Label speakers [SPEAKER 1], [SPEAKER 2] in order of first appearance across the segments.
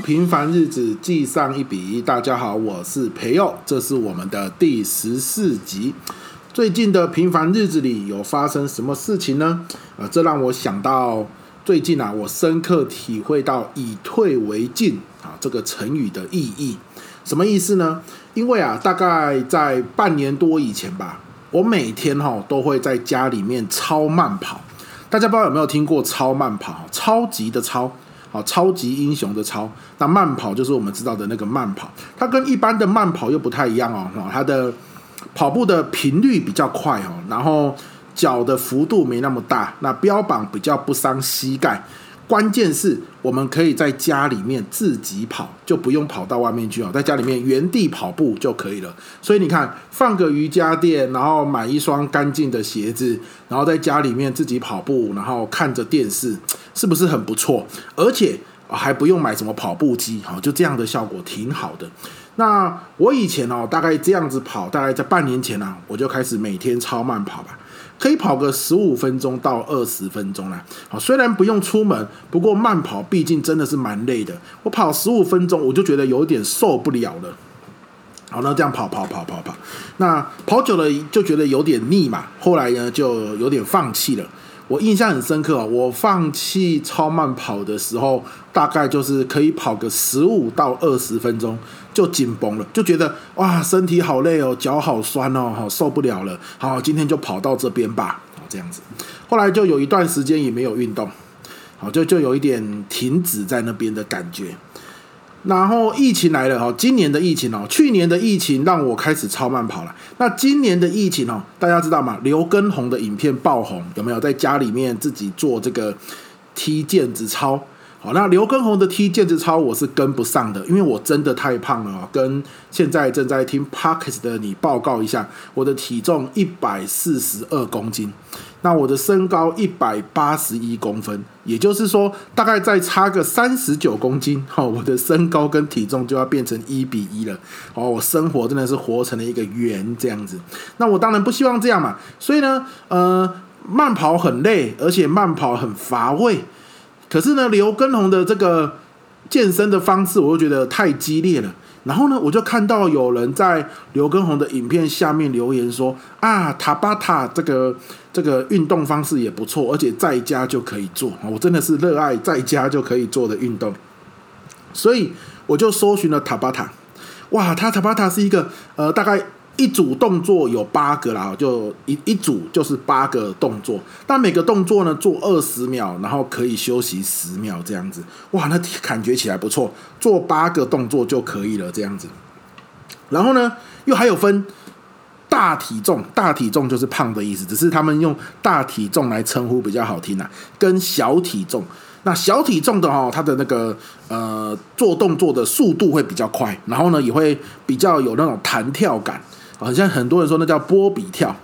[SPEAKER 1] 平凡日子记上一笔。大家好，我是培佑，这是我们的第十四集。最近的平凡日子里有发生什么事情呢？啊，这让我想到最近啊，我深刻体会到“以退为进”啊这个成语的意义。什么意思呢？因为啊，大概在半年多以前吧，我每天哈都会在家里面超慢跑。大家不知道有没有听过超慢跑？超级的超。好，超级英雄的超，那慢跑就是我们知道的那个慢跑，它跟一般的慢跑又不太一样哦。它的跑步的频率比较快哦，然后脚的幅度没那么大，那标榜比较不伤膝盖。关键是我们可以在家里面自己跑，就不用跑到外面去哦，在家里面原地跑步就可以了。所以你看，放个瑜伽垫，然后买一双干净的鞋子，然后在家里面自己跑步，然后看着电视，是不是很不错？而且还不用买什么跑步机，哈，就这样的效果挺好的。那我以前哦，大概这样子跑，大概在半年前啊，我就开始每天超慢跑吧。可以跑个十五分钟到二十分钟啦。好，虽然不用出门，不过慢跑毕竟真的是蛮累的。我跑十五分钟，我就觉得有点受不了了。好，那这样跑跑跑跑跑，那跑久了就觉得有点腻嘛。后来呢，就有点放弃了。我印象很深刻，我放弃超慢跑的时候，大概就是可以跑个十五到二十分钟就紧绷了，就觉得哇，身体好累哦，脚好酸哦，好受不了了。好，今天就跑到这边吧，这样子。后来就有一段时间也没有运动，好，就就有一点停止在那边的感觉。然后疫情来了哈，今年的疫情哦，去年的疫情让我开始超慢跑了。那今年的疫情哦，大家知道吗？刘畊宏的影片爆红，有没有在家里面自己做这个踢毽子操？好，那刘畊宏的踢毽子操我是跟不上的，因为我真的太胖了哦。跟现在正在听 Parkes 的你报告一下，我的体重一百四十二公斤，那我的身高一百八十一公分，也就是说大概再差个三十九公斤，好，我的身高跟体重就要变成一比一了。哦，我生活真的是活成了一个圆这样子。那我当然不希望这样嘛，所以呢，呃，慢跑很累，而且慢跑很乏味。可是呢，刘畊宏的这个健身的方式，我又觉得太激烈了。然后呢，我就看到有人在刘畊宏的影片下面留言说：“啊，塔巴塔这个这个运动方式也不错，而且在家就可以做。”我真的是热爱在家就可以做的运动，所以我就搜寻了塔巴塔。哇，他塔巴塔是一个呃，大概。一组动作有八个啦，就一一组就是八个动作，但每个动作呢做二十秒，然后可以休息十秒这样子。哇，那感觉起来不错，做八个动作就可以了这样子。然后呢，又还有分大体重，大体重就是胖的意思，只是他们用大体重来称呼比较好听啊，跟小体重。那小体重的哦，它的那个呃做动作的速度会比较快，然后呢也会比较有那种弹跳感。好像很多人说那叫波比跳，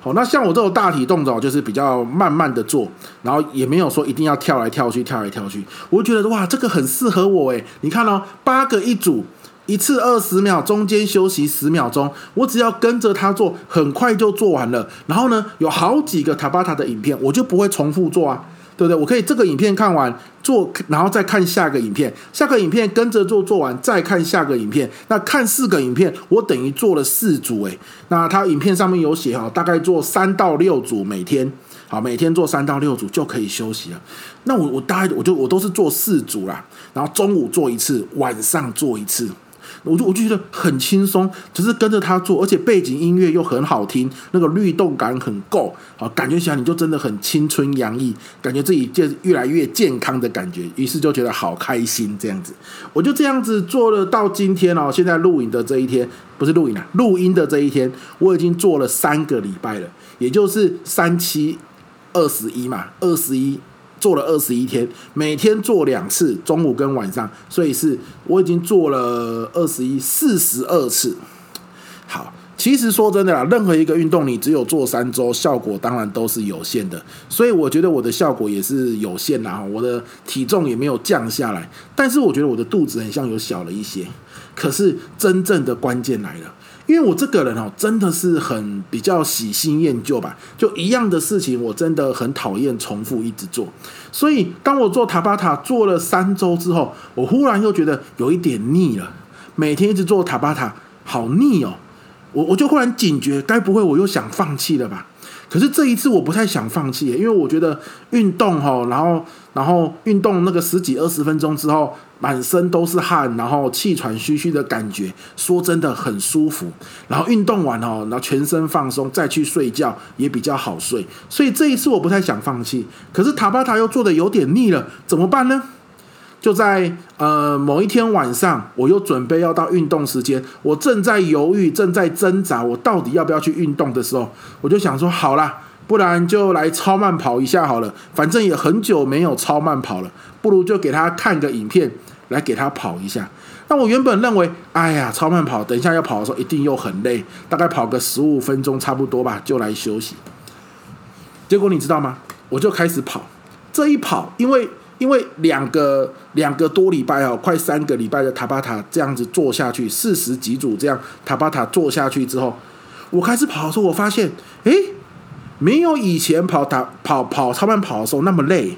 [SPEAKER 1] 好，那像我这种大体动作就是比较慢慢的做，然后也没有说一定要跳来跳去，跳来跳去，我觉得哇，这个很适合我诶。你看哦，八个一组，一次二十秒，中间休息十秒钟，我只要跟着他做，很快就做完了。然后呢，有好几个塔巴塔的影片，我就不会重复做啊。对不对？我可以这个影片看完做，然后再看下个影片，下个影片跟着做，做完再看下个影片。那看四个影片，我等于做了四组诶。那他影片上面有写哈，大概做三到六组每天，好，每天做三到六组就可以休息了。那我我大概我就我都是做四组啦，然后中午做一次，晚上做一次。我就我就觉得很轻松，只是跟着他做，而且背景音乐又很好听，那个律动感很够，好，感觉起来你就真的很青春洋溢，感觉自己就越来越健康的感觉，于是就觉得好开心这样子。我就这样子做了到今天哦，现在录影的这一天不是录影啊，录音的这一天，我已经做了三个礼拜了，也就是三七二十一嘛，二十一。做了二十一天，每天做两次，中午跟晚上，所以是我已经做了二十一四十二次。好，其实说真的啦，任何一个运动你只有做三周，效果当然都是有限的。所以我觉得我的效果也是有限啦，我的体重也没有降下来，但是我觉得我的肚子很像有小了一些。可是真正的关键来了，因为我这个人哦，真的是很比较喜新厌旧吧，就一样的事情，我真的很讨厌重复一直做。所以当我做塔巴塔做了三周之后，我忽然又觉得有一点腻了，每天一直做塔巴塔，好腻哦。我我就忽然警觉，该不会我又想放弃了吧？可是这一次我不太想放弃，因为我觉得运动哈，然后然后运动那个十几二十分钟之后，满身都是汗，然后气喘吁吁的感觉，说真的很舒服。然后运动完哦，然后全身放松，再去睡觉也比较好睡。所以这一次我不太想放弃。可是塔巴塔又做的有点腻了，怎么办呢？就在呃某一天晚上，我又准备要到运动时间，我正在犹豫，正在挣扎，我到底要不要去运动的时候，我就想说，好啦，不然就来超慢跑一下好了，反正也很久没有超慢跑了，不如就给他看个影片，来给他跑一下。那我原本认为，哎呀，超慢跑，等一下要跑的时候一定又很累，大概跑个十五分钟差不多吧，就来休息。结果你知道吗？我就开始跑，这一跑，因为。因为两个两个多礼拜哦，快三个礼拜的塔巴塔这样子做下去，四十几组这样塔巴塔做下去之后，我开始跑的时候，我发现，哎，没有以前跑塔跑跑超慢跑的时候那么累，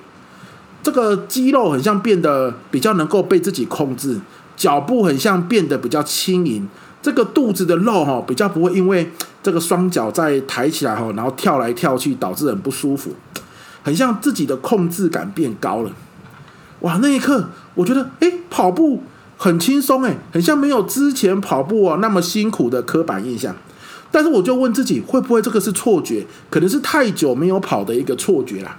[SPEAKER 1] 这个肌肉很像变得比较能够被自己控制，脚步很像变得比较轻盈，这个肚子的肉哈比较不会因为这个双脚在抬起来哈，然后跳来跳去导致很不舒服，很像自己的控制感变高了。哇，那一刻我觉得，哎，跑步很轻松，哎，很像没有之前跑步啊那么辛苦的刻板印象。但是我就问自己，会不会这个是错觉？可能是太久没有跑的一个错觉啦。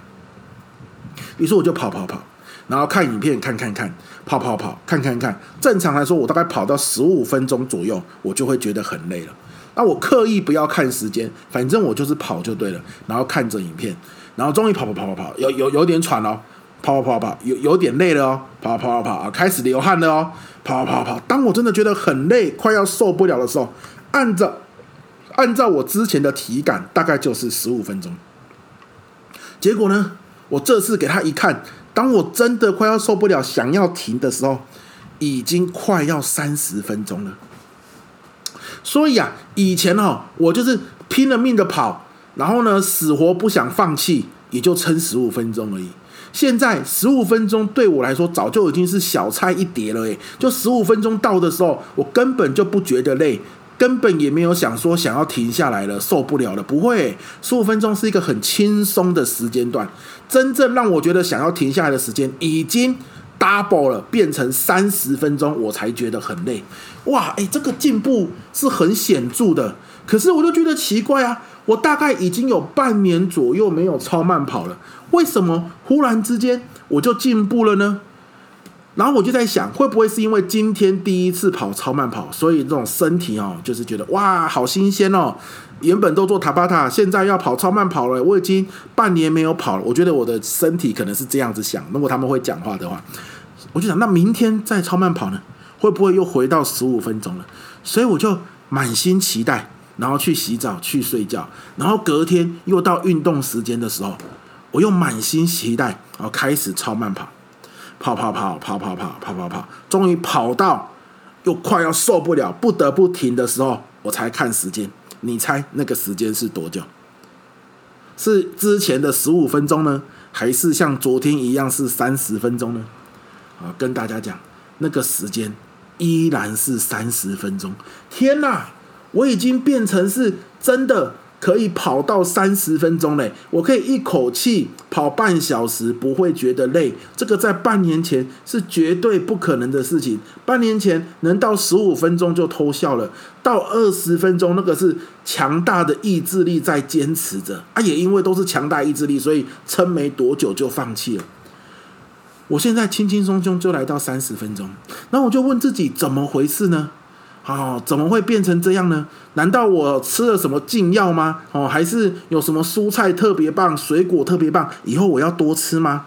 [SPEAKER 1] 于是我就跑跑跑，然后看影片看看看，跑跑跑看看看。正常来说，我大概跑到十五分钟左右，我就会觉得很累了。那我刻意不要看时间，反正我就是跑就对了。然后看着影片，然后终于跑跑跑跑跑，有有有点喘哦。跑跑跑跑，有有点累了哦，跑跑跑跑，开始流汗了哦，跑跑跑。当我真的觉得很累，快要受不了的时候，按照按照我之前的体感，大概就是十五分钟。结果呢，我这次给他一看，当我真的快要受不了，想要停的时候，已经快要三十分钟了。所以啊，以前哦，我就是拼了命的跑，然后呢，死活不想放弃，也就撑十五分钟而已。现在十五分钟对我来说早就已经是小菜一碟了诶，就十五分钟到的时候，我根本就不觉得累，根本也没有想说想要停下来了，受不了了，不会，十五分钟是一个很轻松的时间段。真正让我觉得想要停下来的时间已经 double 了，变成三十分钟，我才觉得很累。哇，诶，这个进步是很显著的。可是我就觉得奇怪啊，我大概已经有半年左右没有超慢跑了。为什么忽然之间我就进步了呢？然后我就在想，会不会是因为今天第一次跑超慢跑，所以这种身体哦，就是觉得哇，好新鲜哦。原本都做塔巴塔，现在要跑超慢跑了。我已经半年没有跑了，我觉得我的身体可能是这样子想。如果他们会讲话的话，我就想，那明天再超慢跑呢，会不会又回到十五分钟了？所以我就满心期待，然后去洗澡、去睡觉，然后隔天又到运动时间的时候。我又满心期待，然后开始超慢跑，跑跑跑跑跑跑跑跑跑，终于跑到又快要受不了，不得不停的时候，我才看时间。你猜那个时间是多久？是之前的十五分钟呢，还是像昨天一样是三十分钟呢？啊，跟大家讲，那个时间依然是三十分钟。天哪，我已经变成是真的。可以跑到三十分钟嘞！我可以一口气跑半小时，不会觉得累。这个在半年前是绝对不可能的事情。半年前能到十五分钟就偷笑了，到二十分钟那个是强大的意志力在坚持着啊！也因为都是强大意志力，所以撑没多久就放弃了。我现在轻轻松松就来到三十分钟，然后我就问自己怎么回事呢？哦，怎么会变成这样呢？难道我吃了什么禁药吗？哦，还是有什么蔬菜特别棒，水果特别棒，以后我要多吃吗？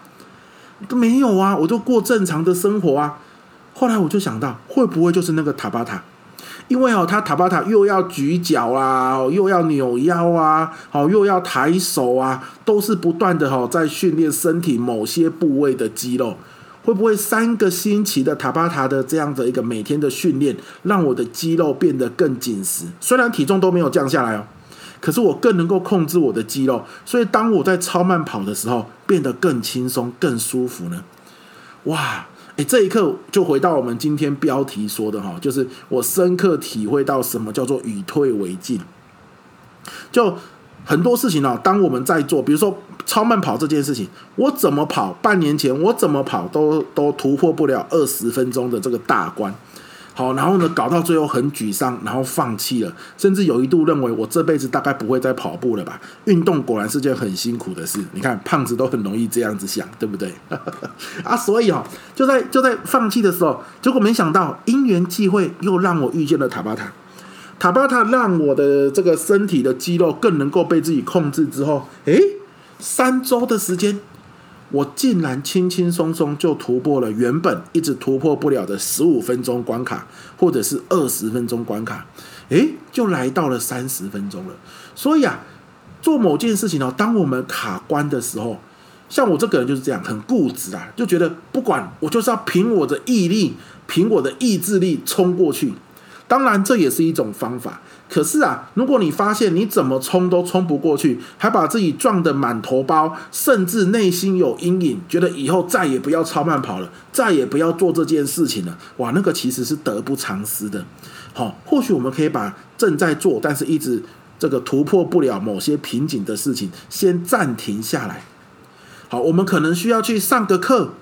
[SPEAKER 1] 都没有啊，我就过正常的生活啊。后来我就想到，会不会就是那个塔巴塔？因为哦，他塔巴塔又要举脚啊，又要扭腰啊，哦，又要抬手啊，都是不断的哦，在训练身体某些部位的肌肉。会不会三个星期的塔巴塔的这样的一个每天的训练，让我的肌肉变得更紧实？虽然体重都没有降下来哦，可是我更能够控制我的肌肉，所以当我在超慢跑的时候，变得更轻松、更舒服呢？哇！诶，这一刻就回到我们今天标题说的哈，就是我深刻体会到什么叫做以退为进。就很多事情呢，当我们在做，比如说。超慢跑这件事情，我怎么跑？半年前我怎么跑都都突破不了二十分钟的这个大关。好，然后呢，搞到最后很沮丧，然后放弃了，甚至有一度认为我这辈子大概不会再跑步了吧？运动果然是件很辛苦的事。你看，胖子都很容易这样子想，对不对？啊，所以哦，就在就在放弃的时候，结果没想到因缘际会又让我遇见了塔巴塔。塔巴塔让我的这个身体的肌肉更能够被自己控制之后，诶。三周的时间，我竟然轻轻松松就突破了原本一直突破不了的十五分钟关卡，或者是二十分钟关卡，诶，就来到了三十分钟了。所以啊，做某件事情哦，当我们卡关的时候，像我这个人就是这样，很固执啊，就觉得不管我就是要凭我的毅力，凭我的意志力冲过去。当然，这也是一种方法。可是啊，如果你发现你怎么冲都冲不过去，还把自己撞得满头包，甚至内心有阴影，觉得以后再也不要超慢跑了，再也不要做这件事情了，哇，那个其实是得不偿失的。好，或许我们可以把正在做，但是一直这个突破不了某些瓶颈的事情，先暂停下来。好，我们可能需要去上个课，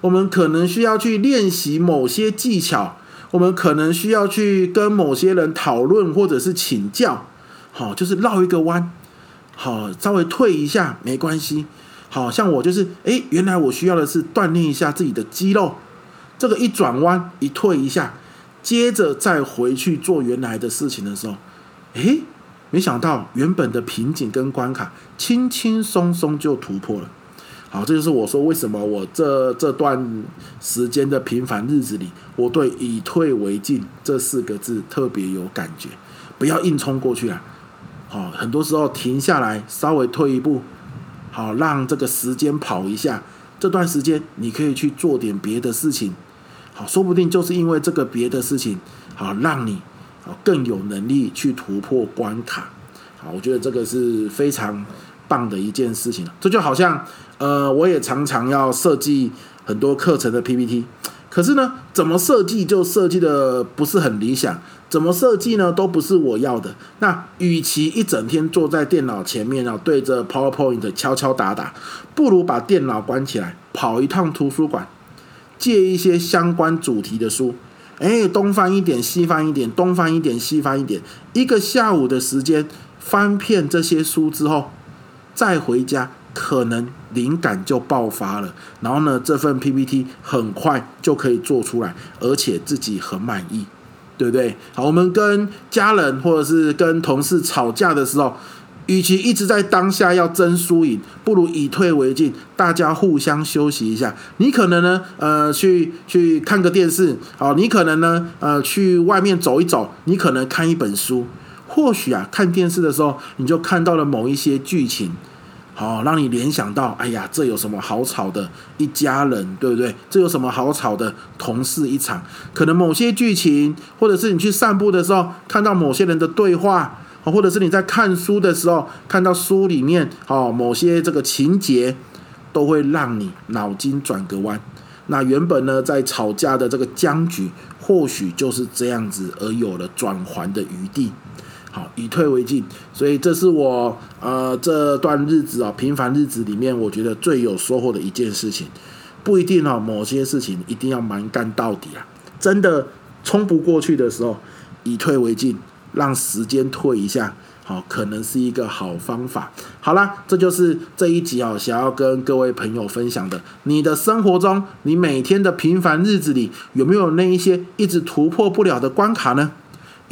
[SPEAKER 1] 我们可能需要去练习某些技巧。我们可能需要去跟某些人讨论，或者是请教，好，就是绕一个弯，好，稍微退一下没关系。好像我就是，诶，原来我需要的是锻炼一下自己的肌肉，这个一转弯一退一下，接着再回去做原来的事情的时候，诶，没想到原本的瓶颈跟关卡，轻轻松松就突破了。好，这就是我说为什么我这这段时间的平凡日子里，我对“以退为进”这四个字特别有感觉。不要硬冲过去啊！好，很多时候停下来，稍微退一步，好，让这个时间跑一下。这段时间你可以去做点别的事情。好，说不定就是因为这个别的事情，好，让你更有能力去突破关卡。好，我觉得这个是非常棒的一件事情。这就好像。呃，我也常常要设计很多课程的 PPT，可是呢，怎么设计就设计的不是很理想，怎么设计呢都不是我要的。那与其一整天坐在电脑前面啊，对着 PowerPoint 敲敲打打，不如把电脑关起来，跑一趟图书馆，借一些相关主题的书，哎，东翻一点，西翻一点，东翻一点，西翻一点，一个下午的时间翻遍这些书之后，再回家。可能灵感就爆发了，然后呢，这份 PPT 很快就可以做出来，而且自己很满意，对不对？好，我们跟家人或者是跟同事吵架的时候，与其一直在当下要争输赢，不如以退为进，大家互相休息一下。你可能呢，呃，去去看个电视，好，你可能呢，呃，去外面走一走，你可能看一本书，或许啊，看电视的时候，你就看到了某一些剧情。好，让你联想到，哎呀，这有什么好吵的？一家人，对不对？这有什么好吵的？同事一场，可能某些剧情，或者是你去散步的时候看到某些人的对话，或者是你在看书的时候看到书里面，哦，某些这个情节，都会让你脑筋转个弯。那原本呢，在吵架的这个僵局，或许就是这样子而有了转圜的余地。好，以退为进，所以这是我呃这段日子啊，平凡日子里面，我觉得最有收获的一件事情。不一定哦，某些事情一定要蛮干到底啊。真的冲不过去的时候，以退为进，让时间退一下，好，可能是一个好方法。好啦，这就是这一集啊，想要跟各位朋友分享的。你的生活中，你每天的平凡日子里，有没有那一些一直突破不了的关卡呢？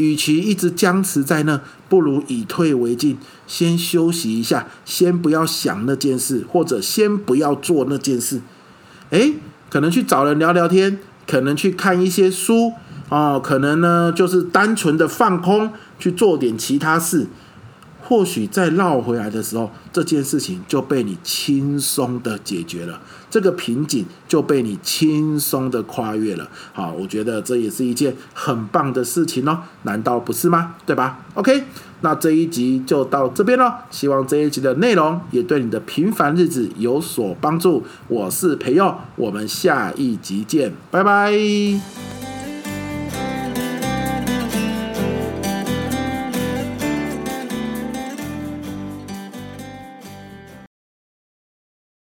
[SPEAKER 1] 与其一直僵持在那，不如以退为进，先休息一下，先不要想那件事，或者先不要做那件事。诶，可能去找人聊聊天，可能去看一些书，哦，可能呢就是单纯的放空，去做点其他事。或许再绕回来的时候，这件事情就被你轻松的解决了，这个瓶颈就被你轻松的跨越了。好，我觉得这也是一件很棒的事情哦，难道不是吗？对吧？OK，那这一集就到这边了。希望这一集的内容也对你的平凡日子有所帮助。我是培佑，我们下一集见，拜拜。